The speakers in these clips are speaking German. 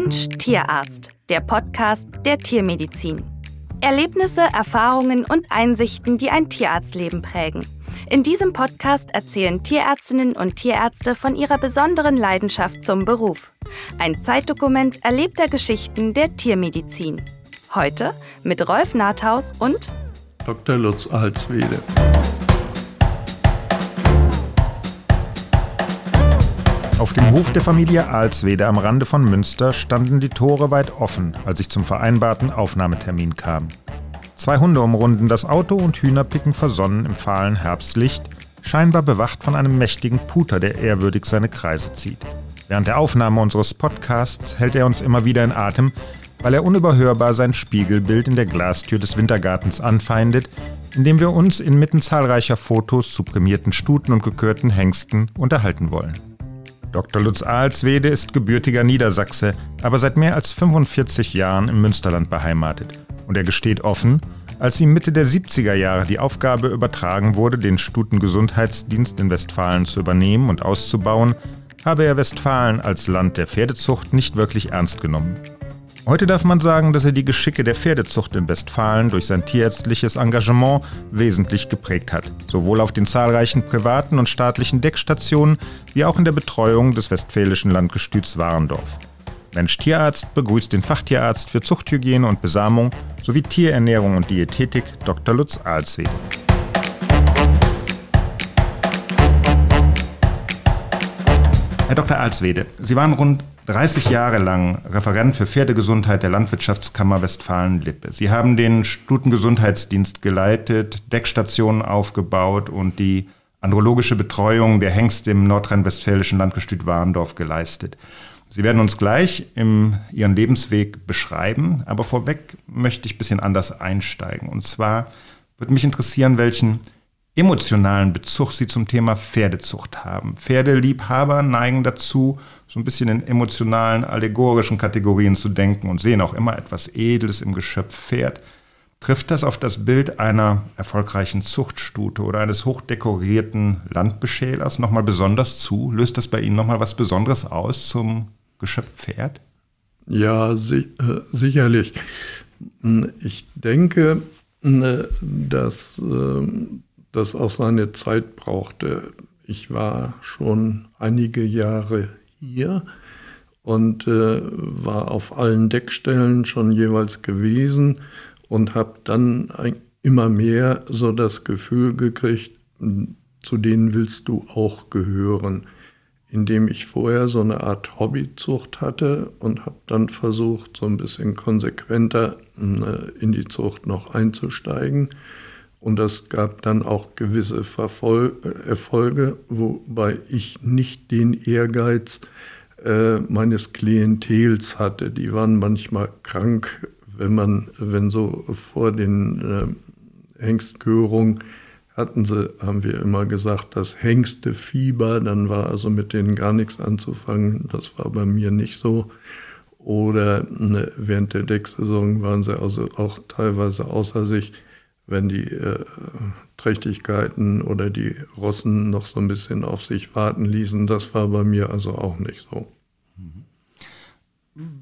Mensch Tierarzt, der Podcast der Tiermedizin. Erlebnisse, Erfahrungen und Einsichten, die ein Tierarztleben prägen. In diesem Podcast erzählen Tierärztinnen und Tierärzte von ihrer besonderen Leidenschaft zum Beruf. Ein Zeitdokument erlebter Geschichten der Tiermedizin. Heute mit Rolf Nathaus und Dr. Lutz Alswede. Auf dem Hof der Familie Alswede am Rande von Münster standen die Tore weit offen, als ich zum vereinbarten Aufnahmetermin kam. Zwei Hunde umrunden das Auto und Hühner picken versonnen im fahlen Herbstlicht, scheinbar bewacht von einem mächtigen Puter, der ehrwürdig seine Kreise zieht. Während der Aufnahme unseres Podcasts hält er uns immer wieder in Atem, weil er unüberhörbar sein Spiegelbild in der Glastür des Wintergartens anfeindet, indem wir uns inmitten zahlreicher Fotos zu prämierten Stuten und gekörten Hengsten unterhalten wollen. Dr. Lutz Alswede ist gebürtiger Niedersachse, aber seit mehr als 45 Jahren im Münsterland beheimatet. Und er gesteht offen, als ihm Mitte der 70er Jahre die Aufgabe übertragen wurde, den Stutengesundheitsdienst in Westfalen zu übernehmen und auszubauen, habe er Westfalen als Land der Pferdezucht nicht wirklich ernst genommen. Heute darf man sagen, dass er die Geschicke der Pferdezucht in Westfalen durch sein tierärztliches Engagement wesentlich geprägt hat, sowohl auf den zahlreichen privaten und staatlichen Deckstationen wie auch in der Betreuung des westfälischen Landgestüts Warendorf. Mensch Tierarzt begrüßt den Fachtierarzt für Zuchthygiene und Besamung sowie Tierernährung und Diätetik Dr. Lutz Alswede. Herr Dr. Alswede, Sie waren rund 30 Jahre lang Referent für Pferdegesundheit der Landwirtschaftskammer Westfalen-Lippe. Sie haben den Stutengesundheitsdienst geleitet, Deckstationen aufgebaut und die andrologische Betreuung der Hengste im nordrhein-westfälischen Landgestüt Warndorf geleistet. Sie werden uns gleich im, Ihren Lebensweg beschreiben, aber vorweg möchte ich ein bisschen anders einsteigen. Und zwar würde mich interessieren, welchen emotionalen Bezug Sie zum Thema Pferdezucht haben. Pferdeliebhaber neigen dazu, so ein bisschen in emotionalen, allegorischen Kategorien zu denken und sehen auch immer etwas Edles im Geschöpf Pferd. Trifft das auf das Bild einer erfolgreichen Zuchtstute oder eines hochdekorierten Landbeschälers nochmal besonders zu? Löst das bei Ihnen nochmal was Besonderes aus zum Geschöpf Pferd? Ja, si äh, sicherlich. Ich denke, äh, dass äh, das auch seine Zeit brauchte. Ich war schon einige Jahre hier und äh, war auf allen Deckstellen schon jeweils gewesen und habe dann ein, immer mehr so das Gefühl gekriegt, zu denen willst du auch gehören, indem ich vorher so eine Art Hobbyzucht hatte und habe dann versucht, so ein bisschen konsequenter äh, in die Zucht noch einzusteigen und das gab dann auch gewisse Verfol Erfolge, wobei ich nicht den Ehrgeiz äh, meines Klientels hatte. Die waren manchmal krank, wenn man, wenn so vor den äh, Hengstkörungen hatten sie, haben wir immer gesagt, das Hengstefieber, dann war also mit denen gar nichts anzufangen. Das war bei mir nicht so. Oder ne, während der Decksaison waren sie also auch teilweise außer sich wenn die äh, Trächtigkeiten oder die Rossen noch so ein bisschen auf sich warten ließen. Das war bei mir also auch nicht so.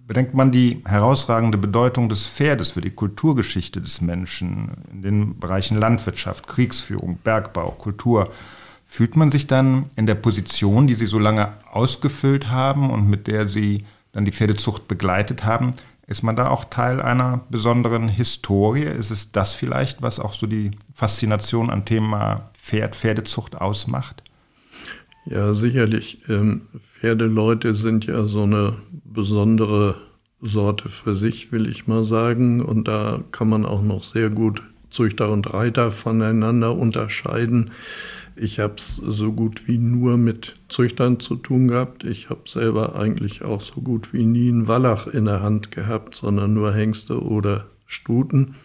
Bedenkt man die herausragende Bedeutung des Pferdes für die Kulturgeschichte des Menschen in den Bereichen Landwirtschaft, Kriegsführung, Bergbau, Kultur, fühlt man sich dann in der Position, die Sie so lange ausgefüllt haben und mit der Sie dann die Pferdezucht begleitet haben, ist man da auch Teil einer besonderen Historie? Ist es das vielleicht, was auch so die Faszination am Thema Pferd, Pferdezucht ausmacht? Ja, sicherlich. Ähm, Pferdeleute sind ja so eine besondere Sorte für sich, will ich mal sagen. Und da kann man auch noch sehr gut Züchter und Reiter voneinander unterscheiden. Ich habe es so gut wie nur mit Züchtern zu tun gehabt. Ich habe selber eigentlich auch so gut wie nie einen Wallach in der Hand gehabt, sondern nur Hengste oder Stuten,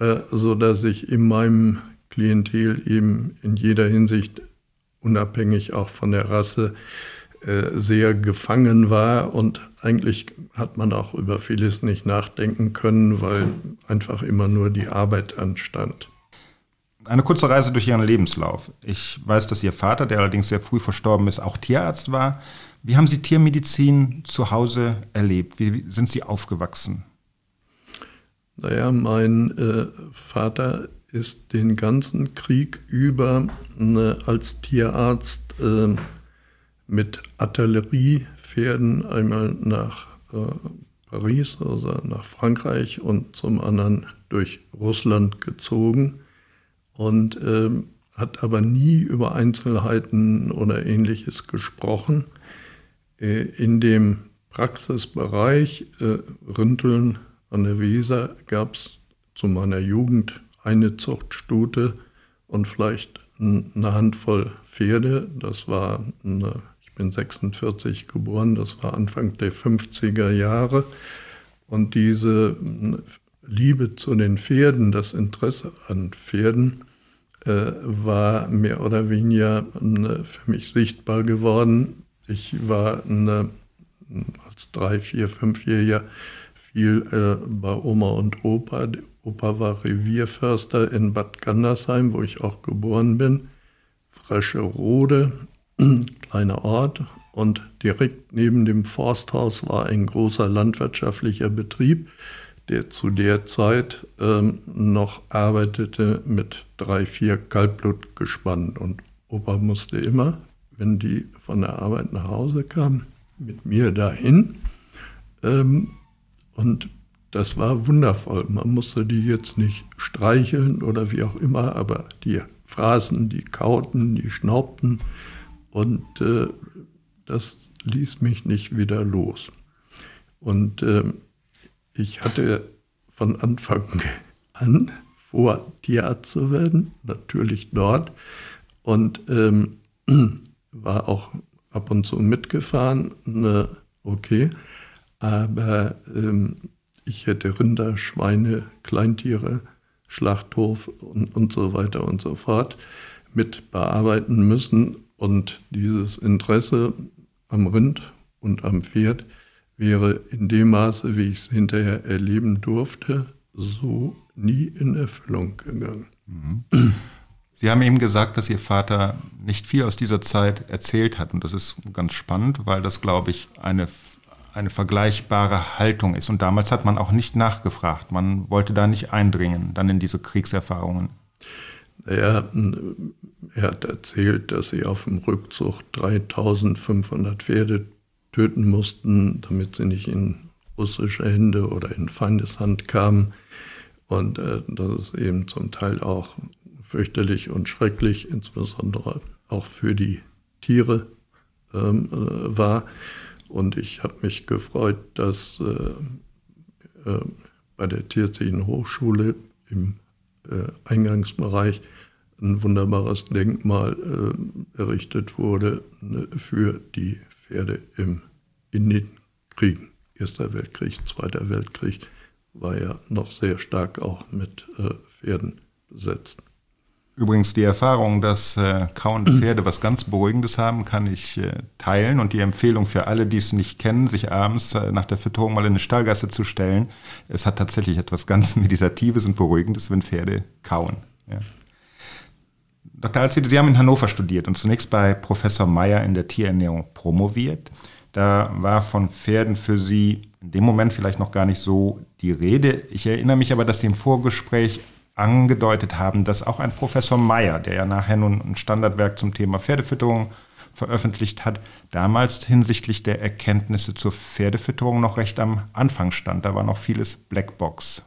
äh, so dass ich in meinem Klientel eben in jeder Hinsicht unabhängig auch von der Rasse äh, sehr gefangen war und eigentlich hat man auch über vieles nicht nachdenken können, weil einfach immer nur die Arbeit anstand. Eine kurze Reise durch Ihren Lebenslauf. Ich weiß, dass Ihr Vater, der allerdings sehr früh verstorben ist, auch Tierarzt war. Wie haben Sie Tiermedizin zu Hause erlebt? Wie sind Sie aufgewachsen? Naja, mein äh, Vater ist den ganzen Krieg über äh, als Tierarzt äh, mit Artilleriepferden einmal nach äh, Paris, also nach Frankreich und zum anderen durch Russland gezogen und ähm, hat aber nie über Einzelheiten oder ähnliches gesprochen. Äh, in dem Praxisbereich äh, Rinteln an der Weser gab es zu meiner Jugend eine Zuchtstute und vielleicht eine Handvoll Pferde. Das war, eine, ich bin 46 geboren, das war Anfang der 50er Jahre. Und diese Liebe zu den Pferden, das Interesse an Pferden, war mehr oder weniger äh, für mich sichtbar geworden. Ich war eine, als drei, vier, fünfjähriger viel äh, bei Oma und Opa. Opa war Revierförster in Bad Gandersheim, wo ich auch geboren bin. Frische Rode, kleiner Ort. Und direkt neben dem Forsthaus war ein großer landwirtschaftlicher Betrieb der zu der Zeit ähm, noch arbeitete mit drei, vier Kaltblutgespannen. Und Opa musste immer, wenn die von der Arbeit nach Hause kamen, mit mir dahin. Ähm, und das war wundervoll. Man musste die jetzt nicht streicheln oder wie auch immer, aber die fraßen, die kauten, die schnaubten. Und äh, das ließ mich nicht wieder los. Und ähm, ich hatte von Anfang an vor, Tierarzt zu werden, natürlich dort. Und ähm, war auch ab und zu mitgefahren, ne, okay. Aber ähm, ich hätte Rinder, Schweine, Kleintiere, Schlachthof und, und so weiter und so fort mit bearbeiten müssen. Und dieses Interesse am Rind und am Pferd wäre in dem Maße, wie ich es hinterher erleben durfte, so nie in Erfüllung gegangen. Mhm. Sie haben eben gesagt, dass Ihr Vater nicht viel aus dieser Zeit erzählt hat. Und das ist ganz spannend, weil das, glaube ich, eine, eine vergleichbare Haltung ist. Und damals hat man auch nicht nachgefragt. Man wollte da nicht eindringen, dann in diese Kriegserfahrungen. Naja, er hat erzählt, dass sie auf dem Rückzug 3500 Pferde töten mussten, damit sie nicht in russische Hände oder in Feindeshand kamen. Und äh, das ist eben zum Teil auch fürchterlich und schrecklich, insbesondere auch für die Tiere ähm, äh, war. Und ich habe mich gefreut, dass äh, äh bei der Tierärztlichen Hochschule im äh, Eingangsbereich ein wunderbares Denkmal äh, errichtet wurde ne, für die Pferde im, in den Kriegen. Erster Weltkrieg, Zweiter Weltkrieg war ja noch sehr stark auch mit äh, Pferden besetzt. Übrigens die Erfahrung, dass äh, kauende Pferde was ganz Beruhigendes haben, kann ich äh, teilen. Und die Empfehlung für alle, die es nicht kennen, sich abends äh, nach der Fütterung mal in eine Stallgasse zu stellen. Es hat tatsächlich etwas ganz Meditatives und Beruhigendes, wenn Pferde kauen. Ja. Dr. Alzide, Sie haben in Hannover studiert und zunächst bei Professor Meyer in der Tierernährung promoviert. Da war von Pferden für Sie in dem Moment vielleicht noch gar nicht so die Rede. Ich erinnere mich aber, dass Sie im Vorgespräch angedeutet haben, dass auch ein Professor Meyer, der ja nachher nun ein Standardwerk zum Thema Pferdefütterung veröffentlicht hat, damals hinsichtlich der Erkenntnisse zur Pferdefütterung noch recht am Anfang stand. Da war noch vieles Blackbox.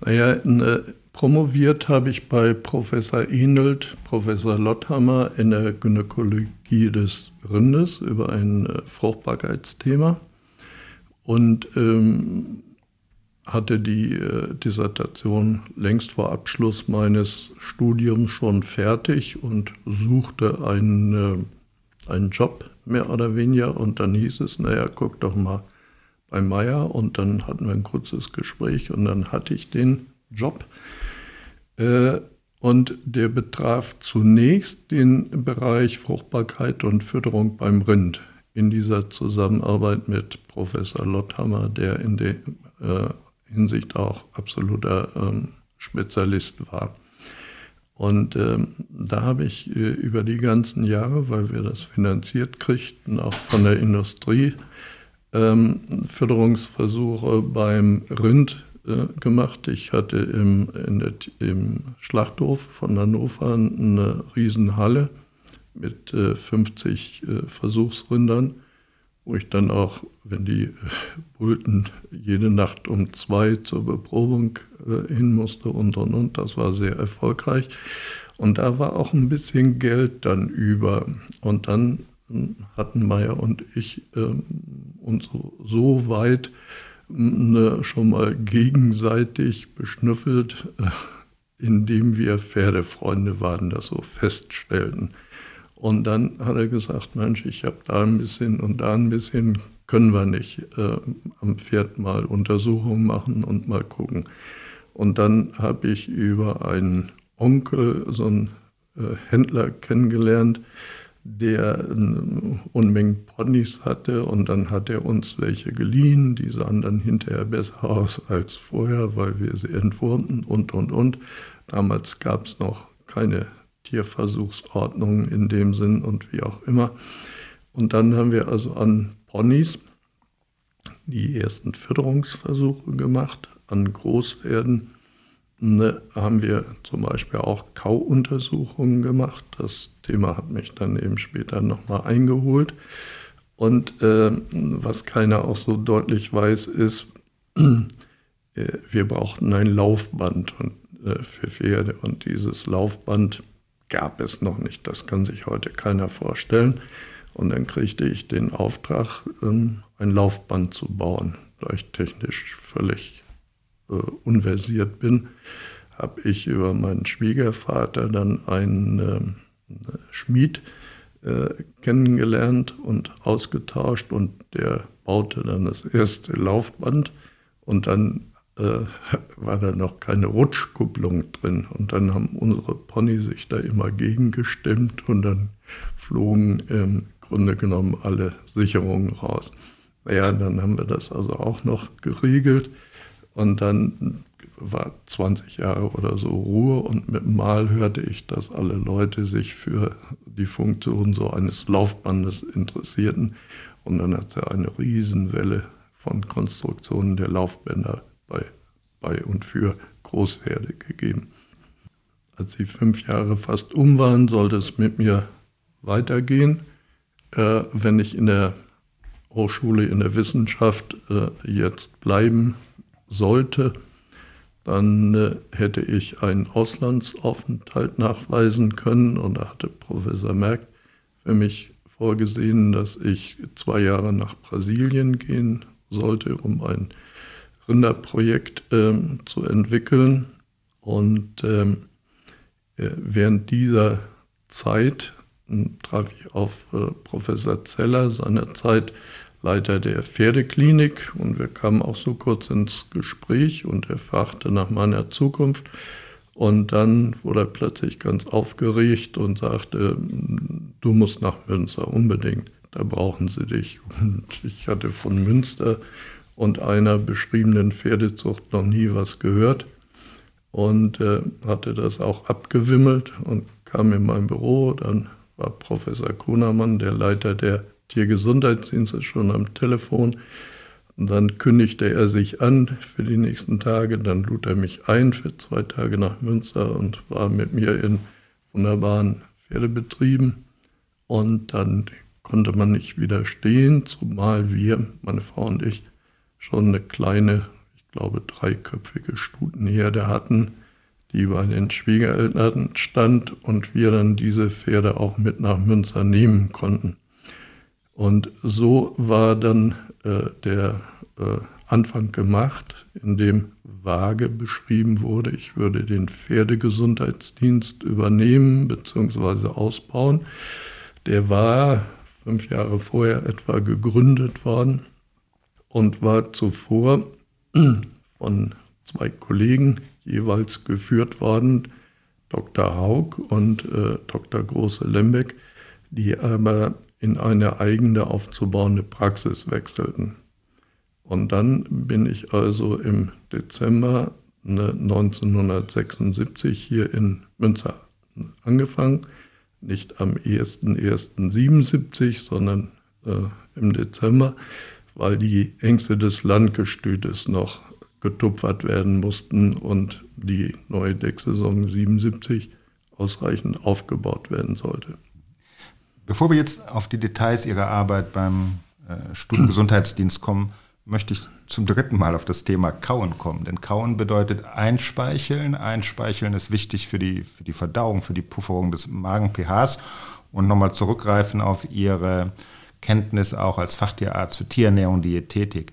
Naja, eine Promoviert habe ich bei Professor Enelt, Professor Lotthammer in der Gynäkologie des Rindes über ein äh, Fruchtbarkeitsthema. Und ähm, hatte die äh, Dissertation längst vor Abschluss meines Studiums schon fertig und suchte einen, äh, einen Job mehr oder weniger. Und dann hieß es, naja, guck doch mal bei Meier und dann hatten wir ein kurzes Gespräch und dann hatte ich den Job. Äh, und der betraf zunächst den Bereich Fruchtbarkeit und Fütterung beim Rind in dieser Zusammenarbeit mit Professor Lotthammer, der in der äh, Hinsicht auch absoluter ähm, Spezialist war. Und ähm, da habe ich äh, über die ganzen Jahre, weil wir das finanziert kriegten, auch von der Industrie, ähm, Förderungsversuche beim Rind äh, gemacht. Ich hatte im, der, im Schlachthof von Hannover eine Riesenhalle mit äh, 50 äh, Versuchsrindern, wo ich dann auch, wenn die äh, Bulten jede Nacht um zwei zur Beprobung äh, hin musste und und und, das war sehr erfolgreich. Und da war auch ein bisschen Geld dann über. Und dann hm, hatten Meier und ich ähm, uns so, so weit schon mal gegenseitig beschnüffelt, äh, indem wir Pferdefreunde waren, das so feststellten. Und dann hat er gesagt, Mensch, ich habe da ein bisschen und da ein bisschen, können wir nicht äh, am Pferd mal Untersuchungen machen und mal gucken. Und dann habe ich über einen Onkel, so einen äh, Händler kennengelernt, der Unmengen Ponys hatte und dann hat er uns welche geliehen. Die sahen dann hinterher besser aus als vorher, weil wir sie entwurmten und, und, und. Damals gab es noch keine Tierversuchsordnung in dem Sinn und wie auch immer. Und dann haben wir also an Ponys die ersten Fütterungsversuche gemacht, an Großpferden ne, haben wir zum Beispiel auch Kauuntersuchungen gemacht. Das Thema hat mich dann eben später nochmal eingeholt. Und äh, was keiner auch so deutlich weiß, ist, äh, wir brauchten ein Laufband und, äh, für Pferde. Und dieses Laufband gab es noch nicht. Das kann sich heute keiner vorstellen. Und dann kriegte ich den Auftrag, ähm, ein Laufband zu bauen, da ich technisch völlig äh, unversiert bin, habe ich über meinen Schwiegervater dann einen äh, Schmied äh, kennengelernt und ausgetauscht und der baute dann das erste Laufband und dann äh, war da noch keine Rutschkupplung drin. Und dann haben unsere Pony sich da immer gegengestimmt und dann flogen im Grunde genommen alle Sicherungen raus. Naja, dann haben wir das also auch noch geriegelt und dann war 20 Jahre oder so Ruhe und mit Mal hörte ich, dass alle Leute sich für die Funktion so eines Laufbandes interessierten. Und dann hat ja eine Riesenwelle von Konstruktionen der Laufbänder bei, bei und für Großpferde gegeben. Als sie fünf Jahre fast um waren, sollte es mit mir weitergehen. Äh, wenn ich in der Hochschule, in der Wissenschaft äh, jetzt bleiben sollte, dann äh, hätte ich einen Auslandsaufenthalt nachweisen können und da hatte Professor Merck für mich vorgesehen, dass ich zwei Jahre nach Brasilien gehen sollte, um ein Rinderprojekt äh, zu entwickeln. Und ähm, äh, während dieser Zeit hm, traf ich auf äh, Professor Zeller, seinerzeit Leiter der Pferdeklinik und wir kamen auch so kurz ins Gespräch und er fragte nach meiner Zukunft. Und dann wurde er plötzlich ganz aufgeregt und sagte, du musst nach Münster unbedingt, da brauchen sie dich. Und ich hatte von Münster und einer beschriebenen Pferdezucht noch nie was gehört und äh, hatte das auch abgewimmelt und kam in mein Büro. Dann war Professor Kuhnermann, der Leiter der Tiergesundheitsdienst ist schon am Telefon. Und dann kündigte er sich an für die nächsten Tage. Dann lud er mich ein für zwei Tage nach Münster und war mit mir in wunderbaren Pferdebetrieben. Und dann konnte man nicht widerstehen, zumal wir, meine Frau und ich, schon eine kleine, ich glaube dreiköpfige Stutenherde hatten, die bei den Schwiegereltern stand und wir dann diese Pferde auch mit nach Münster nehmen konnten. Und so war dann äh, der äh, Anfang gemacht, in dem vage beschrieben wurde, ich würde den Pferdegesundheitsdienst übernehmen bzw. ausbauen. Der war fünf Jahre vorher etwa gegründet worden und war zuvor von zwei Kollegen jeweils geführt worden, Dr. Haug und äh, Dr. Große Lembeck, die aber in eine eigene aufzubauende Praxis wechselten. Und dann bin ich also im Dezember 1976 hier in Münster angefangen. Nicht am 1.1.77, sondern äh, im Dezember, weil die Ängste des Landgestütes noch getupfert werden mussten und die neue Decksaison 77 ausreichend aufgebaut werden sollte. Bevor wir jetzt auf die Details Ihrer Arbeit beim äh, Studiengesundheitsdienst kommen, möchte ich zum dritten Mal auf das Thema Kauen kommen. Denn Kauen bedeutet Einspeicheln. Einspeicheln ist wichtig für die, für die Verdauung, für die Pufferung des Magen-pHs. Und nochmal zurückgreifen auf Ihre Kenntnis auch als Fachtierarzt für Tierernährung, Diätetik.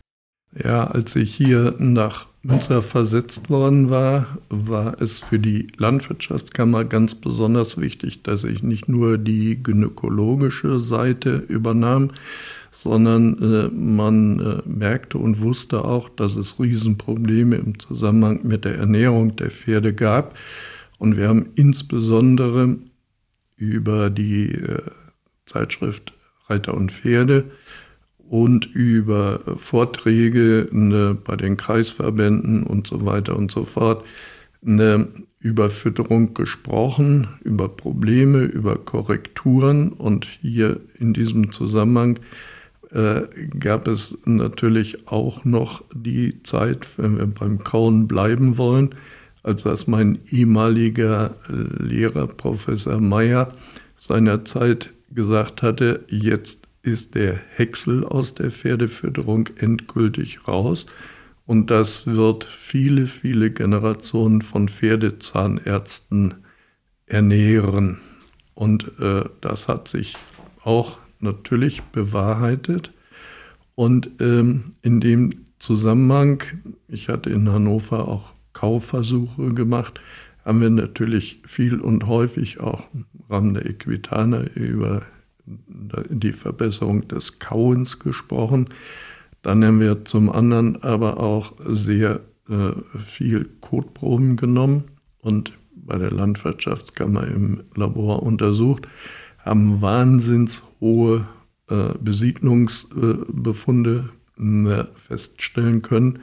Ja, als ich hier nach Münster versetzt worden war, war es für die Landwirtschaftskammer ganz besonders wichtig, dass ich nicht nur die gynäkologische Seite übernahm, sondern äh, man äh, merkte und wusste auch, dass es Riesenprobleme im Zusammenhang mit der Ernährung der Pferde gab. Und wir haben insbesondere über die äh, Zeitschrift Reiter und Pferde und über Vorträge ne, bei den Kreisverbänden und so weiter und so fort ne, über Fütterung gesprochen, über Probleme, über Korrekturen. Und hier in diesem Zusammenhang äh, gab es natürlich auch noch die Zeit, wenn wir beim Kauen bleiben wollen, als das mein ehemaliger Lehrer Professor Meyer seinerzeit gesagt hatte, jetzt ist der Häcksel aus der Pferdefütterung endgültig raus. Und das wird viele, viele Generationen von Pferdezahnärzten ernähren. Und äh, das hat sich auch natürlich bewahrheitet. Und ähm, in dem Zusammenhang, ich hatte in Hannover auch Kaufversuche gemacht, haben wir natürlich viel und häufig auch im Rahmen der Equitana über die Verbesserung des Kauens gesprochen. Dann haben wir zum anderen aber auch sehr äh, viel Kotproben genommen und bei der Landwirtschaftskammer im Labor untersucht, haben wahnsinns hohe äh, Besiedlungsbefunde äh, feststellen können.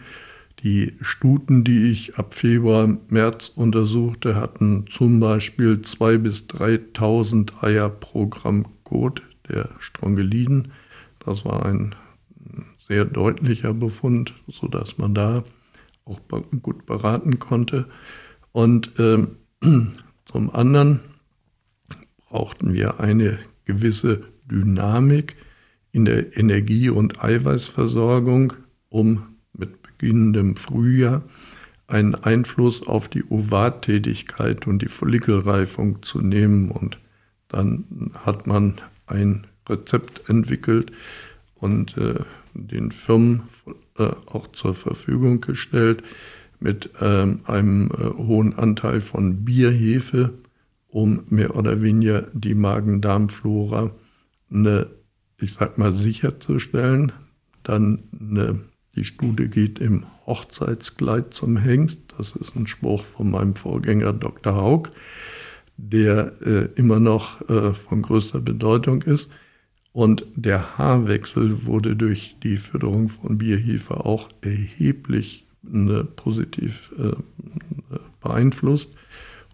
Die Stuten, die ich ab Februar, März untersuchte, hatten zum Beispiel 2.000 bis 3.000 Eier pro Gramm Kot der Strongeliden. Das war ein sehr deutlicher Befund, sodass man da auch gut beraten konnte. Und ähm, zum anderen brauchten wir eine gewisse Dynamik in der Energie- und Eiweißversorgung, um mit beginnendem Frühjahr einen Einfluss auf die Ovattätigkeit und die Follikelreifung zu nehmen und dann hat man ein Rezept entwickelt und äh, den Firmen äh, auch zur Verfügung gestellt mit ähm, einem äh, hohen Anteil von Bierhefe, um mehr oder weniger die Magen-Darm-Flora eine, ich sag mal, sicherzustellen. Dann eine, die Studie geht im Hochzeitskleid zum Hengst. Das ist ein Spruch von meinem Vorgänger Dr. Haug der äh, immer noch äh, von größter Bedeutung ist. Und der Haarwechsel wurde durch die Förderung von Bierhefe auch erheblich äh, positiv äh, beeinflusst.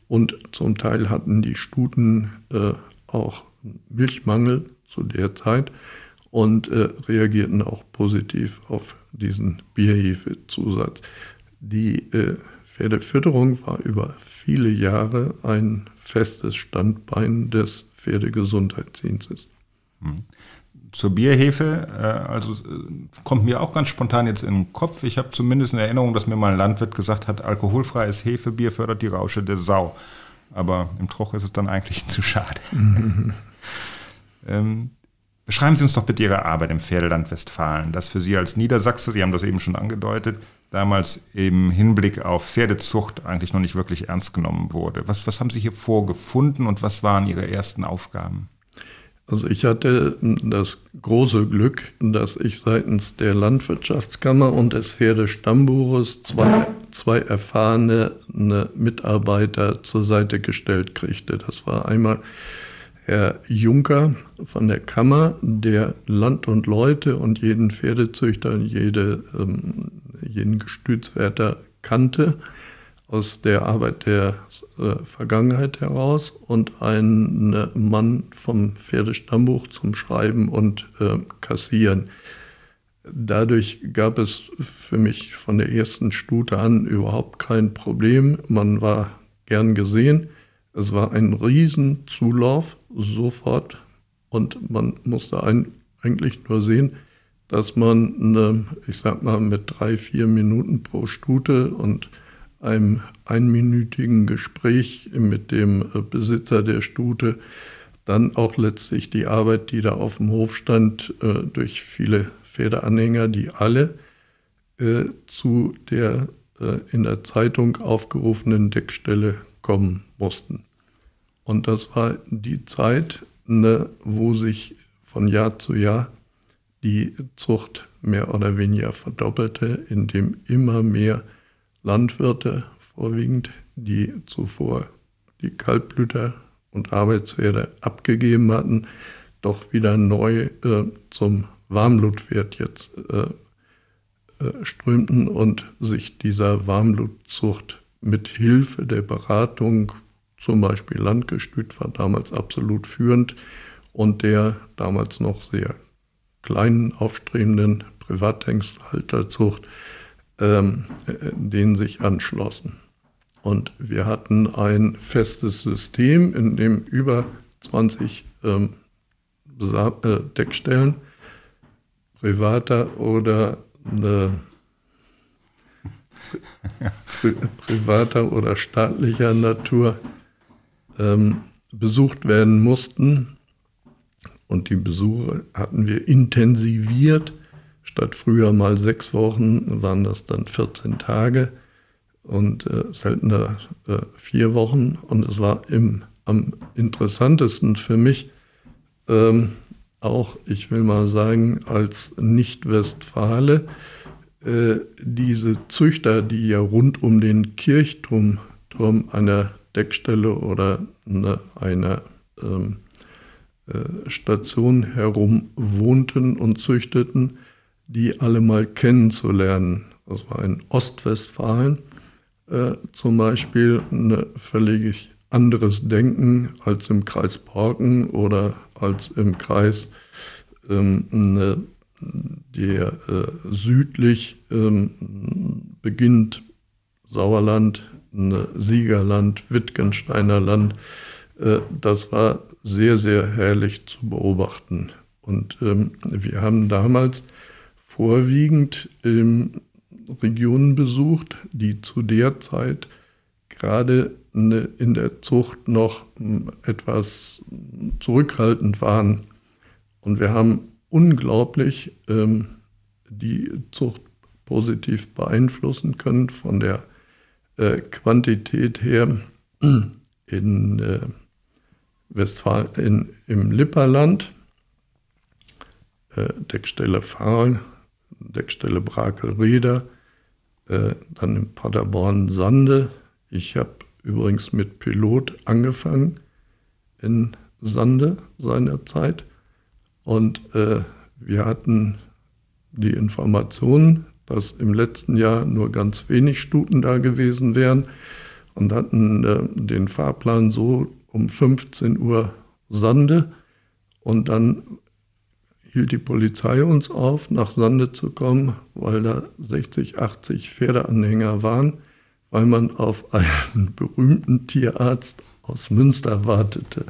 Und zum Teil hatten die Stuten äh, auch Milchmangel zu der Zeit und äh, reagierten auch positiv auf diesen Bierhefezusatz. Die Pferdefütterung war über viele Jahre ein festes Standbein des Pferdegesundheitsdienstes. Hm. Zur Bierhefe, äh, also äh, kommt mir auch ganz spontan jetzt in den Kopf. Ich habe zumindest in Erinnerung, dass mir mal ein Landwirt gesagt hat, alkoholfreies Hefebier fördert die Rausche der Sau. Aber im Troch ist es dann eigentlich zu schade. ähm, beschreiben Sie uns doch bitte Ihre Arbeit im Pferdeland Westfalen. Das für Sie als Niedersachse, Sie haben das eben schon angedeutet, damals im Hinblick auf Pferdezucht eigentlich noch nicht wirklich ernst genommen wurde. Was, was haben Sie hier vorgefunden und was waren Ihre ersten Aufgaben? Also ich hatte das große Glück, dass ich seitens der Landwirtschaftskammer und des Pferdestammbuches zwei, zwei erfahrene Mitarbeiter zur Seite gestellt kriegte. Das war einmal Herr Juncker von der Kammer, der Land und Leute und jeden Pferdezüchter und jede, ähm, jeden Gestütswärter kannte aus der Arbeit der äh, Vergangenheit heraus und ein äh, Mann vom Pferdestammbuch zum Schreiben und äh, Kassieren. Dadurch gab es für mich von der ersten Stute an überhaupt kein Problem. Man war gern gesehen. Es war ein Riesenzulauf sofort und man musste ein, eigentlich nur sehen, dass man, eine, ich sag mal, mit drei, vier Minuten pro Stute und einem einminütigen Gespräch mit dem äh, Besitzer der Stute dann auch letztlich die Arbeit, die da auf dem Hof stand, äh, durch viele Pferdeanhänger, die alle äh, zu der in der Zeitung aufgerufenen Deckstelle kommen mussten. Und das war die Zeit, ne, wo sich von Jahr zu Jahr die Zucht mehr oder weniger verdoppelte, indem immer mehr Landwirte vorwiegend, die zuvor die Kaltblüter und Arbeitspferde abgegeben hatten, doch wieder neu äh, zum Warmblutpferd jetzt äh, äh, strömten und sich dieser Warmblutzucht mit Hilfe der Beratung, zum Beispiel Landgestüt war damals absolut führend und der damals noch sehr kleinen, aufstrebenden Privathengsthalterzucht, ähm, äh, denen sich anschlossen. Und wir hatten ein festes System, in dem über 20 ähm, äh, Deckstellen privater oder eine pri privater oder staatlicher Natur ähm, besucht werden mussten. Und die Besuche hatten wir intensiviert. Statt früher mal sechs Wochen waren das dann 14 Tage und äh, seltener äh, vier Wochen. Und es war im, am interessantesten für mich, ähm, auch, ich will mal sagen, als Nicht-Westfale, äh, diese Züchter, die ja rund um den Kirchturm Turm einer Deckstelle oder eine, einer ähm, äh, Station herum wohnten und züchteten, die alle mal kennenzulernen. Das war in Ostwestfalen äh, zum Beispiel ein völlig anderes Denken als im Kreis Borken oder als im Kreis ähm, ne, der äh, südlich ähm, beginnt Sauerland, ne, Siegerland, Wittgensteiner Land. Äh, das war sehr, sehr herrlich zu beobachten. Und ähm, wir haben damals vorwiegend ähm, Regionen besucht, die zu der Zeit gerade ne, in der Zucht noch hm, etwas zurückhaltend waren. Und wir haben unglaublich ähm, die Zucht positiv beeinflussen können von der äh, Quantität her in äh, Westfalen, in, im Lipperland, äh, Deckstelle Fahl, Deckstelle Brakel-Reder, äh, dann in Paderborn Sande. Ich habe übrigens mit Pilot angefangen in Sande seinerzeit. Und äh, wir hatten die Information, dass im letzten Jahr nur ganz wenig Stuten da gewesen wären. Und hatten äh, den Fahrplan so um 15 Uhr Sande. Und dann hielt die Polizei uns auf, nach Sande zu kommen, weil da 60, 80 Pferdeanhänger waren, weil man auf einen berühmten Tierarzt aus Münster wartete.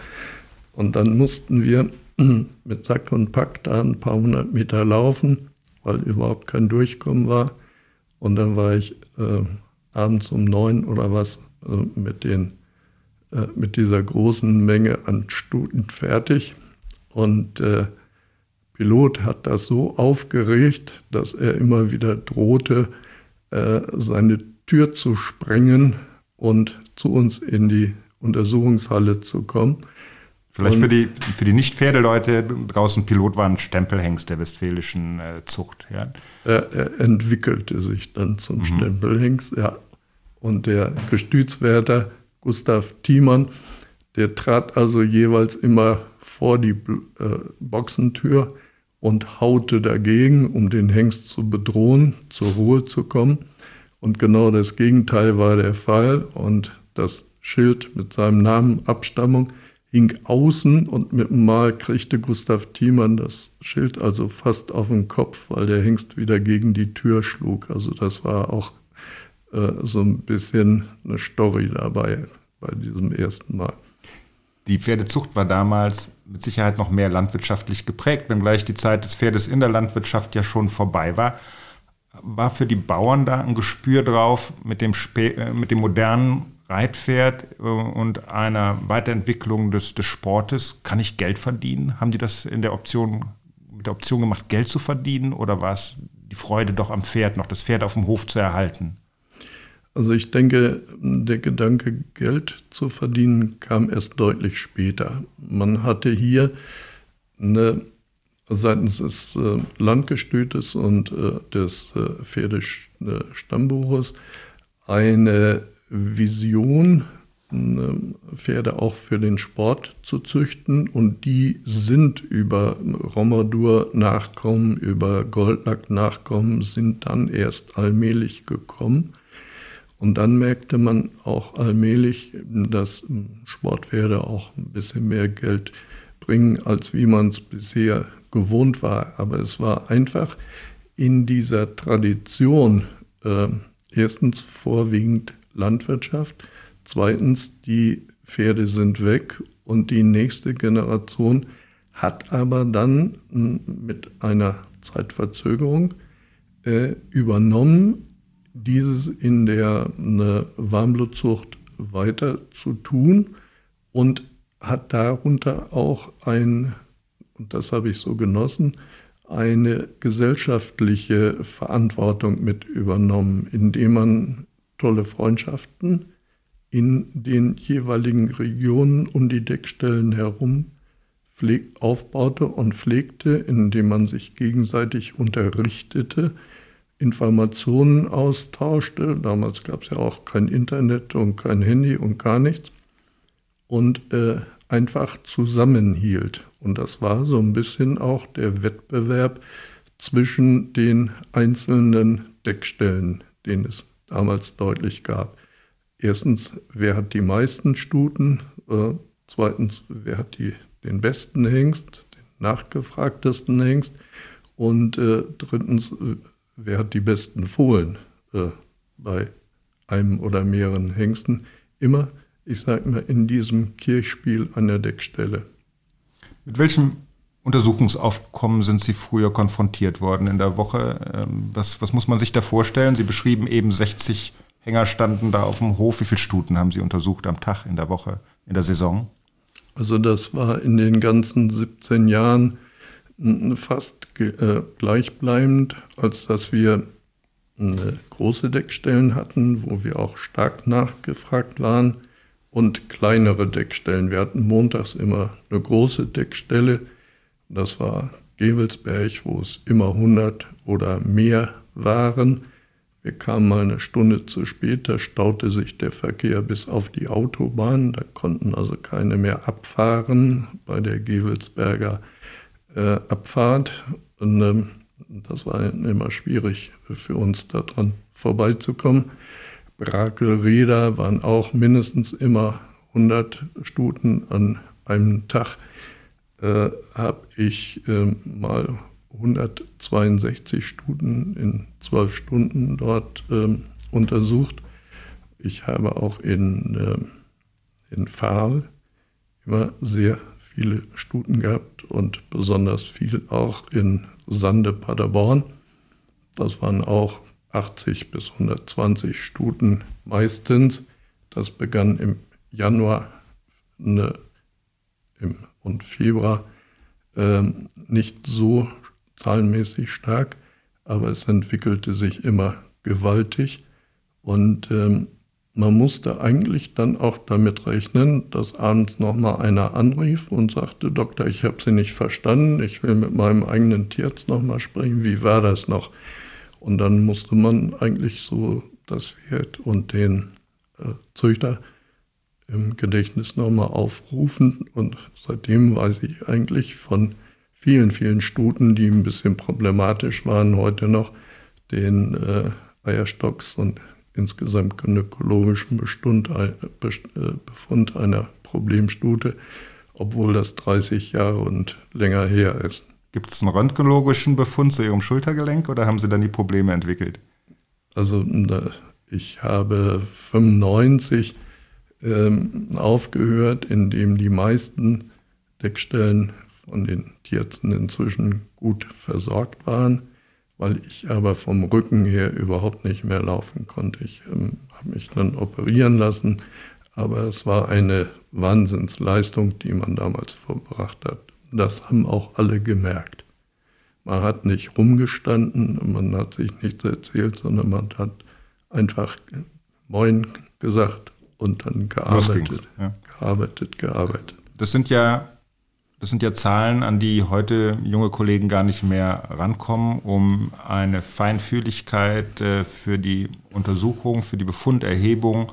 Und dann mussten wir mit Sack und Pack da ein paar hundert Meter laufen, weil überhaupt kein Durchkommen war. Und dann war ich äh, abends um neun oder was äh, mit, den, äh, mit dieser großen Menge an Stuten fertig. Und äh, Pilot hat das so aufgeregt, dass er immer wieder drohte, äh, seine Tür zu sprengen und zu uns in die Untersuchungshalle zu kommen. Vielleicht für die, für die Nicht-Pferdeleute draußen, Pilot war ein Stempelhengst der westfälischen äh, Zucht. Ja. Er, er, entwickelte sich dann zum mhm. Stempelhengst, ja. Und der Gestützwärter Gustav Thiemann, der trat also jeweils immer vor die äh, Boxentür und haute dagegen, um den Hengst zu bedrohen, zur Ruhe zu kommen. Und genau das Gegenteil war der Fall. Und das Schild mit seinem Namen, Abstammung, hing außen und mit dem Mal kriegte Gustav Thiemann das Schild also fast auf den Kopf, weil der Hengst wieder gegen die Tür schlug. Also das war auch äh, so ein bisschen eine Story dabei bei diesem ersten Mal. Die Pferdezucht war damals mit Sicherheit noch mehr landwirtschaftlich geprägt, wenngleich die Zeit des Pferdes in der Landwirtschaft ja schon vorbei war. War für die Bauern da ein Gespür drauf, mit dem, Sp äh, mit dem modernen Reitpferd äh, und einer Weiterentwicklung des, des Sportes, kann ich Geld verdienen? Haben die das in der Option, mit der Option gemacht, Geld zu verdienen oder war es die Freude doch am Pferd, noch das Pferd auf dem Hof zu erhalten? Also ich denke, der Gedanke, Geld zu verdienen, kam erst deutlich später. Man hatte hier eine, seitens des äh, Landgestütes und äh, des äh, Pferdestammbuches eine Vision, Pferde auch für den Sport zu züchten und die sind über Romadur-Nachkommen, über Goldlack-Nachkommen, sind dann erst allmählich gekommen. Und dann merkte man auch allmählich, dass Sportpferde auch ein bisschen mehr Geld bringen, als wie man es bisher gewohnt war. Aber es war einfach in dieser Tradition äh, erstens vorwiegend Landwirtschaft, zweitens die Pferde sind weg und die nächste Generation hat aber dann mit einer Zeitverzögerung äh, übernommen, dieses in der Warmblutzucht weiter zu tun und hat darunter auch ein, und das habe ich so genossen, eine gesellschaftliche Verantwortung mit übernommen, indem man tolle Freundschaften in den jeweiligen Regionen um die Deckstellen herum aufbaute und pflegte, indem man sich gegenseitig unterrichtete, Informationen austauschte. Damals gab es ja auch kein Internet und kein Handy und gar nichts. Und äh, einfach zusammenhielt. Und das war so ein bisschen auch der Wettbewerb zwischen den einzelnen Deckstellen, den es damals deutlich gab. Erstens, wer hat die meisten Stuten? Äh, zweitens, wer hat die, den besten Hengst, den nachgefragtesten Hengst? Und äh, drittens, wer hat die besten Fohlen äh, bei einem oder mehreren Hengsten. Immer, ich sage mal, in diesem Kirchspiel an der Deckstelle. Mit welchem Untersuchungsaufkommen sind Sie früher konfrontiert worden in der Woche? Ähm, was, was muss man sich da vorstellen? Sie beschrieben eben 60 Hänger standen da auf dem Hof. Wie viele Stuten haben Sie untersucht am Tag, in der Woche, in der Saison? Also das war in den ganzen 17 Jahren fast äh, gleichbleibend, als dass wir große Deckstellen hatten, wo wir auch stark nachgefragt waren und kleinere Deckstellen. Wir hatten montags immer eine große Deckstelle, das war Gewelsberg, wo es immer 100 oder mehr waren. Wir kamen mal eine Stunde zu spät, da staute sich der Verkehr bis auf die Autobahn, da konnten also keine mehr abfahren bei der Gewelsberger äh, Abfahrt. Und ähm, das war immer schwierig für uns, daran vorbeizukommen. Brakelräder waren auch mindestens immer 100 Stuten an einem Tag. Äh, habe ich äh, mal 162 Stuten in zwölf Stunden dort äh, untersucht. Ich habe auch in, äh, in Fahl immer sehr viele Stuten gehabt und besonders viel auch in Sande Paderborn. Das waren auch 80 bis 120 Stuten meistens. Das begann im Januar ne, im, und Februar äh, nicht so zahlenmäßig stark, aber es entwickelte sich immer gewaltig und ähm, man musste eigentlich dann auch damit rechnen, dass abends nochmal einer anrief und sagte, Doktor, ich habe Sie nicht verstanden, ich will mit meinem eigenen Tierarzt nochmal sprechen, wie war das noch? Und dann musste man eigentlich so das Pferd und den äh, Züchter im Gedächtnis nochmal aufrufen. Und seitdem weiß ich eigentlich von vielen, vielen Stuten, die ein bisschen problematisch waren, heute noch den äh, Eierstocks und insgesamt gynäkologischen Bestund, äh, Befund einer Problemstute, obwohl das 30 Jahre und länger her ist. Gibt es einen röntgenologischen Befund zu Ihrem Schultergelenk oder haben Sie dann die Probleme entwickelt? Also ich habe 95 ähm, aufgehört, indem die meisten Deckstellen von den Tierärzten inzwischen gut versorgt waren, weil ich aber vom Rücken her überhaupt nicht mehr laufen konnte. Ich ähm, habe mich dann operieren lassen, aber es war eine Wahnsinnsleistung, die man damals verbracht hat. Das haben auch alle gemerkt. Man hat nicht rumgestanden, man hat sich nichts erzählt, sondern man hat einfach Moin gesagt und dann gearbeitet, ja. gearbeitet, gearbeitet. Das sind ja das sind ja Zahlen, an die heute junge Kollegen gar nicht mehr rankommen, um eine Feinfühligkeit äh, für die Untersuchung, für die Befunderhebung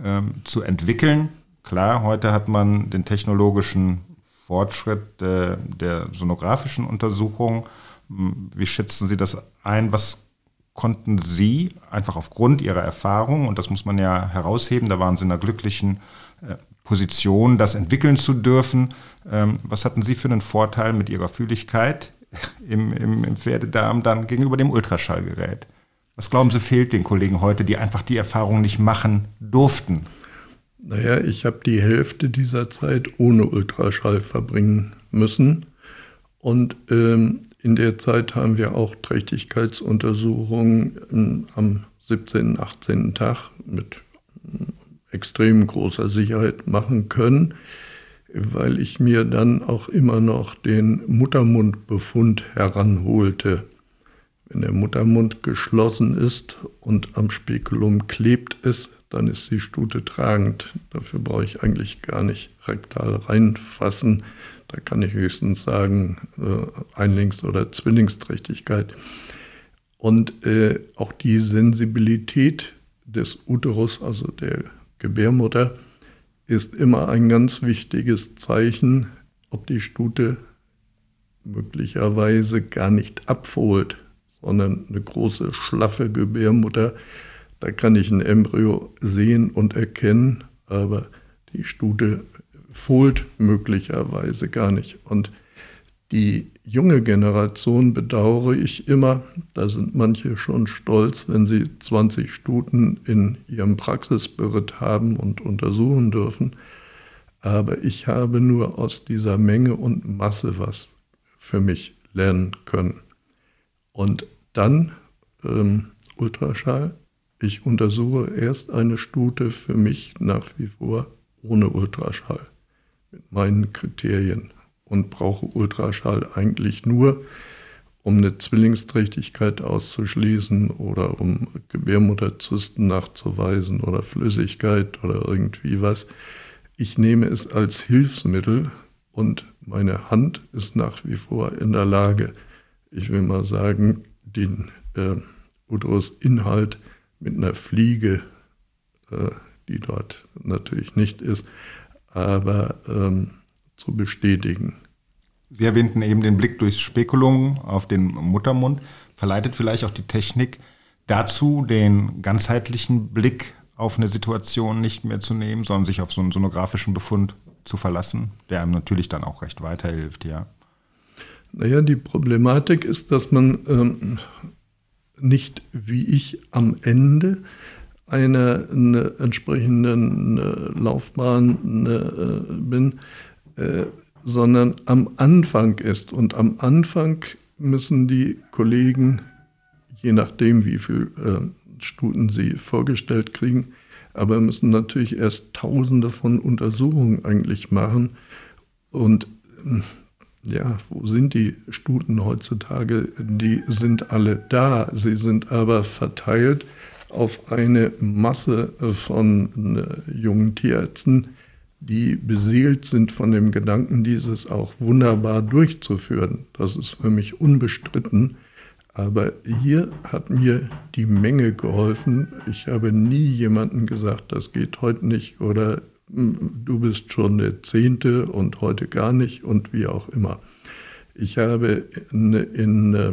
ähm, zu entwickeln. Klar, heute hat man den technologischen Fortschritt äh, der sonografischen Untersuchung. Hm, wie schätzen Sie das ein? Was konnten Sie einfach aufgrund Ihrer Erfahrung, und das muss man ja herausheben, da waren Sie in einer glücklichen äh, Position, das entwickeln zu dürfen. Ähm, was hatten Sie für einen Vorteil mit Ihrer Fühligkeit im, im, im Pferdedarm dann gegenüber dem Ultraschallgerät? Was glauben Sie fehlt den Kollegen heute, die einfach die Erfahrung nicht machen durften? Naja, ich habe die Hälfte dieser Zeit ohne Ultraschall verbringen müssen. Und ähm, in der Zeit haben wir auch Trächtigkeitsuntersuchungen ähm, am 17., 18. Tag mit extrem großer Sicherheit machen können, weil ich mir dann auch immer noch den Muttermundbefund heranholte. Wenn der Muttermund geschlossen ist und am Spekulum klebt es, dann ist die Stute tragend. Dafür brauche ich eigentlich gar nicht rektal reinfassen. Da kann ich höchstens sagen, äh, Einlings- oder Zwillingsträchtigkeit. Und äh, auch die Sensibilität des Uterus, also der Gebärmutter ist immer ein ganz wichtiges Zeichen, ob die Stute möglicherweise gar nicht abfohlt, sondern eine große, schlaffe Gebärmutter. Da kann ich ein Embryo sehen und erkennen, aber die Stute fohlt möglicherweise gar nicht. Und die junge Generation bedauere ich immer. Da sind manche schon stolz, wenn sie 20 Stuten in ihrem Praxisberitt haben und untersuchen dürfen. Aber ich habe nur aus dieser Menge und Masse was für mich lernen können. Und dann ähm, Ultraschall. Ich untersuche erst eine Stute für mich nach wie vor ohne Ultraschall mit meinen Kriterien und brauche Ultraschall eigentlich nur, um eine Zwillingsträchtigkeit auszuschließen oder um Gebärmutterzysten nachzuweisen oder Flüssigkeit oder irgendwie was. Ich nehme es als Hilfsmittel und meine Hand ist nach wie vor in der Lage, ich will mal sagen, den äh, Uterusinhalt mit einer Fliege, äh, die dort natürlich nicht ist, aber ähm, zu bestätigen. Sie erwähnten eben den Blick durchs Spekulum auf den Muttermund. Verleitet vielleicht auch die Technik dazu, den ganzheitlichen Blick auf eine Situation nicht mehr zu nehmen, sondern sich auf so einen sonografischen Befund zu verlassen, der einem natürlich dann auch recht weiterhilft, ja. Naja, die Problematik ist, dass man ähm, nicht wie ich am Ende eine entsprechenden eine Laufbahn eine, äh, bin, äh, sondern am Anfang ist. Und am Anfang müssen die Kollegen, je nachdem, wie viel äh, Stuten sie vorgestellt kriegen, aber müssen natürlich erst Tausende von Untersuchungen eigentlich machen. Und äh, ja, wo sind die Stuten heutzutage? Die sind alle da, sie sind aber verteilt auf eine Masse von äh, jungen Tierärzten, die beseelt sind von dem Gedanken, dieses auch wunderbar durchzuführen. Das ist für mich unbestritten. Aber hier hat mir die Menge geholfen. Ich habe nie jemandem gesagt, das geht heute nicht oder hm, du bist schon der Zehnte und heute gar nicht und wie auch immer. Ich habe in, in äh,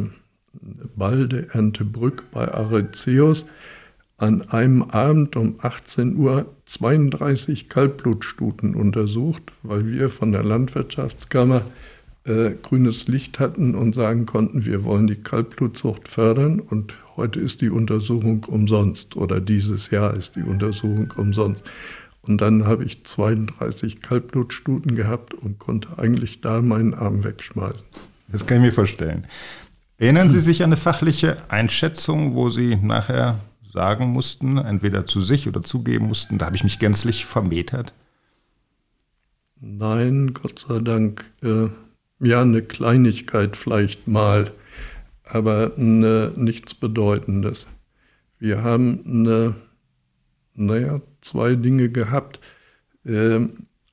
Balde Erntebrück bei Arezeus an einem Abend um 18 Uhr 32 Kaltblutstuten untersucht, weil wir von der Landwirtschaftskammer äh, grünes Licht hatten und sagen konnten, wir wollen die Kaltblutzucht fördern und heute ist die Untersuchung umsonst oder dieses Jahr ist die Untersuchung umsonst. Und dann habe ich 32 Kaltblutstuten gehabt und konnte eigentlich da meinen Arm wegschmeißen. Das kann ich mir vorstellen. Erinnern Sie sich an eine fachliche Einschätzung, wo Sie nachher sagen mussten, entweder zu sich oder zugeben mussten, da habe ich mich gänzlich vermetert? Nein, Gott sei Dank. Äh, ja, eine Kleinigkeit vielleicht mal, aber eine, nichts Bedeutendes. Wir haben eine, naja, zwei Dinge gehabt äh,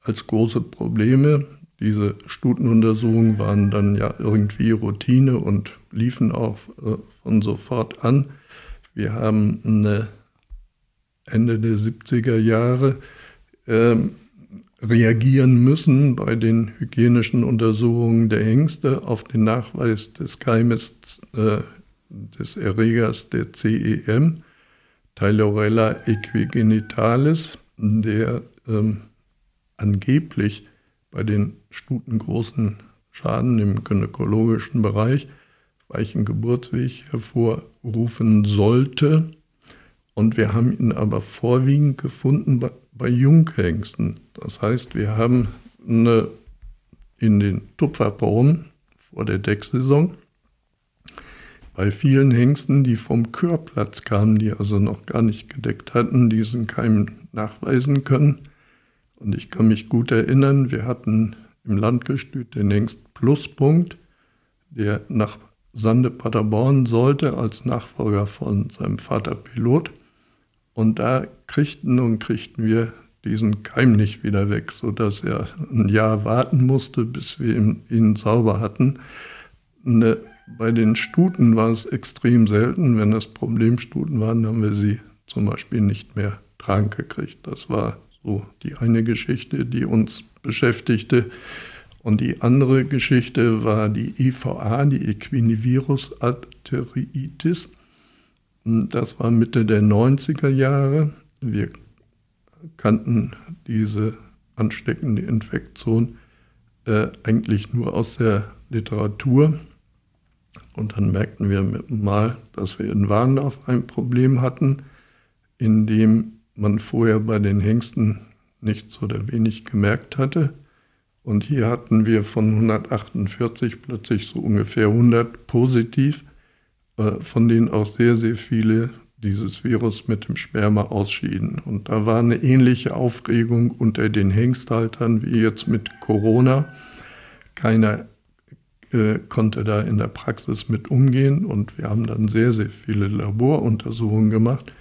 als große Probleme. Diese Stutenuntersuchungen waren dann ja irgendwie Routine und liefen auch äh, von sofort an. Wir haben eine Ende der 70er Jahre äh, reagieren müssen bei den hygienischen Untersuchungen der Hengste auf den Nachweis des Keimes äh, des Erregers der CEM, Tylorella equigenitalis, der ähm, angeblich bei den Stuten großen Schaden im gynäkologischen Bereich weichen Geburtsweg hervorrufen sollte. Und wir haben ihn aber vorwiegend gefunden bei, bei Junghengsten. Das heißt, wir haben eine, in den Tupferbaum vor der Decksaison bei vielen Hengsten, die vom Körplatz kamen, die also noch gar nicht gedeckt hatten, diesen Keim nachweisen können. Und ich kann mich gut erinnern, wir hatten im Landgestüt den Hengst Pluspunkt, der nach Sande Paderborn sollte als Nachfolger von seinem Vater Pilot. Und da kriegten und kriegten wir diesen Keim nicht wieder weg, sodass er ein Jahr warten musste, bis wir ihn, sauber hatten. Ne, bei den Stuten war es extrem selten. Wenn das Problemstuten waren, haben wir sie zum Beispiel nicht mehr dran gekriegt. Das war so die eine Geschichte, die uns beschäftigte. Und die andere Geschichte war die IVA, die Equinivirus Arteriitis. Das war Mitte der 90er Jahre. Wir kannten diese ansteckende Infektion äh, eigentlich nur aus der Literatur. Und dann merkten wir mal, dass wir in Warndorf ein Problem hatten, in dem man vorher bei den Hengsten nichts oder wenig gemerkt hatte. Und hier hatten wir von 148 plötzlich so ungefähr 100 positiv, äh, von denen auch sehr, sehr viele dieses Virus mit dem Sperma ausschieden. Und da war eine ähnliche Aufregung unter den Hengsthaltern wie jetzt mit Corona. Keiner äh, konnte da in der Praxis mit umgehen und wir haben dann sehr, sehr viele Laboruntersuchungen gemacht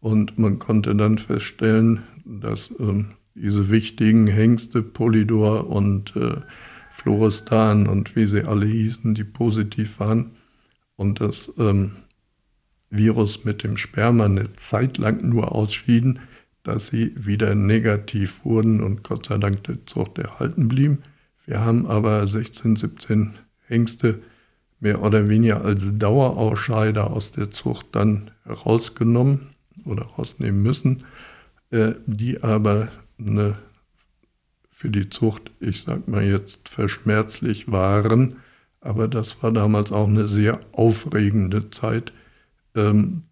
und man konnte dann feststellen, dass ähm, diese wichtigen Hengste, Polydor und äh, Florestan und wie sie alle hießen, die positiv waren und das ähm, Virus mit dem Sperma eine Zeit lang nur ausschieden, dass sie wieder negativ wurden und Gott sei Dank der Zucht erhalten blieben. Wir haben aber 16, 17 Hengste mehr oder weniger als Dauerausscheider aus der Zucht dann herausgenommen oder rausnehmen müssen, äh, die aber eine, für die Zucht, ich sag mal jetzt, verschmerzlich waren. Aber das war damals auch eine sehr aufregende Zeit. Ähm,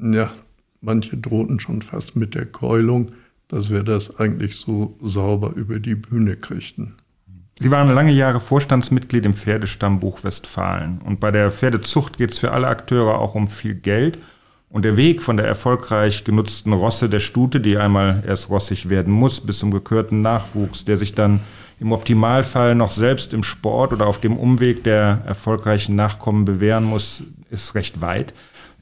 ja, manche drohten schon fast mit der Keulung, dass wir das eigentlich so sauber über die Bühne kriegten. Sie waren lange Jahre Vorstandsmitglied im Pferdestammbuch Westfalen. Und bei der Pferdezucht geht es für alle Akteure auch um viel Geld. Und der Weg von der erfolgreich genutzten Rosse der Stute, die einmal erst rossig werden muss, bis zum gekörten Nachwuchs, der sich dann im Optimalfall noch selbst im Sport oder auf dem Umweg der erfolgreichen Nachkommen bewähren muss, ist recht weit.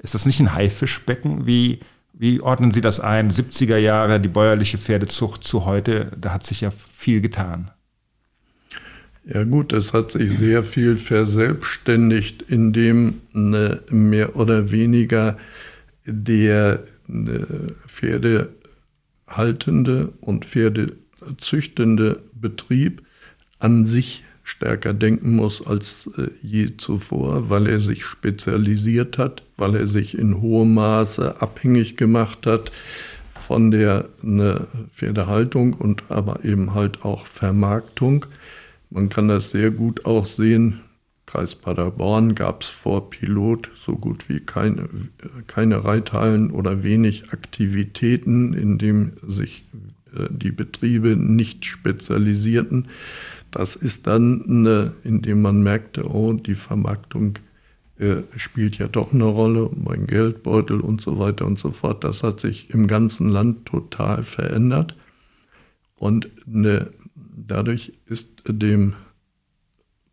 Ist das nicht ein Haifischbecken? Wie, wie ordnen Sie das ein? 70er Jahre, die bäuerliche Pferdezucht zu heute, da hat sich ja viel getan. Ja gut, es hat sich sehr viel verselbstständigt, indem eine mehr oder weniger der Pferdehaltende und Pferdezüchtende Betrieb an sich stärker denken muss als äh, je zuvor, weil er sich spezialisiert hat, weil er sich in hohem Maße abhängig gemacht hat von der ne, Pferdehaltung und aber eben halt auch Vermarktung. Man kann das sehr gut auch sehen. Kreis Paderborn gab es vor Pilot so gut wie keine, keine Reithallen oder wenig Aktivitäten, in dem sich äh, die Betriebe nicht spezialisierten. Das ist dann, eine, indem man merkte, oh, die Vermarktung äh, spielt ja doch eine Rolle, mein Geldbeutel und so weiter und so fort. Das hat sich im ganzen Land total verändert. Und eine, dadurch ist dem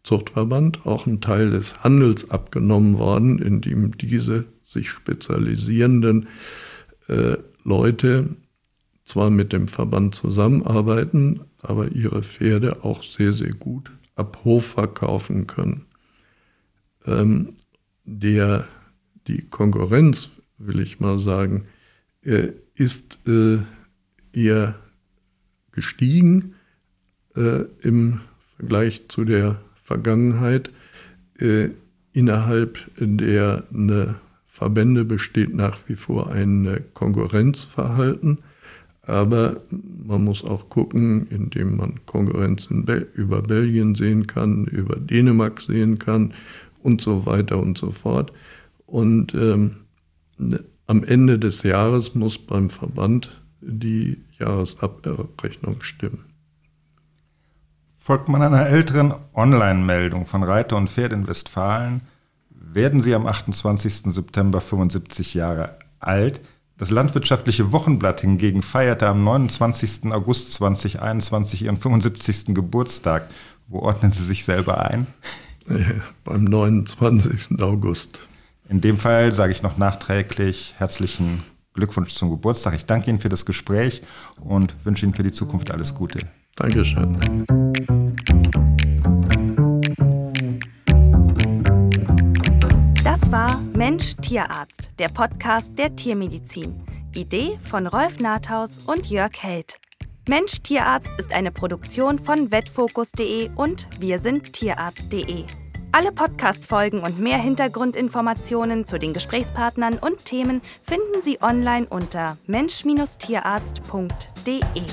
Zuchtverband auch ein Teil des Handels abgenommen worden, in dem diese sich spezialisierenden äh, Leute zwar mit dem Verband zusammenarbeiten, aber ihre Pferde auch sehr, sehr gut ab Hof verkaufen können. Ähm, der, die Konkurrenz, will ich mal sagen, äh, ist äh, eher gestiegen äh, im Vergleich zu der Vergangenheit. Äh, innerhalb der ne, Verbände besteht nach wie vor ein Konkurrenzverhalten. Aber man muss auch gucken, indem man Konkurrenz Be über Belgien sehen kann, über Dänemark sehen kann und so weiter und so fort. Und ähm, am Ende des Jahres muss beim Verband die Jahresabrechnung stimmen. Folgt man einer älteren Online-Meldung von Reiter und Pferd in Westfalen, werden Sie am 28. September 75 Jahre alt. Das landwirtschaftliche Wochenblatt hingegen feierte am 29. August 2021 ihren 75. Geburtstag. Wo ordnen Sie sich selber ein? Ja, beim 29. August. In dem Fall sage ich noch nachträglich herzlichen Glückwunsch zum Geburtstag. Ich danke Ihnen für das Gespräch und wünsche Ihnen für die Zukunft alles Gute. Dankeschön. Das war Mensch Tierarzt, der Podcast der Tiermedizin. Idee von Rolf Nathaus und Jörg Held. Mensch Tierarzt ist eine Produktion von vetfokus.de und wir sind tierarzt.de. Alle Podcast-Folgen und mehr Hintergrundinformationen zu den Gesprächspartnern und Themen finden Sie online unter mensch-tierarzt.de.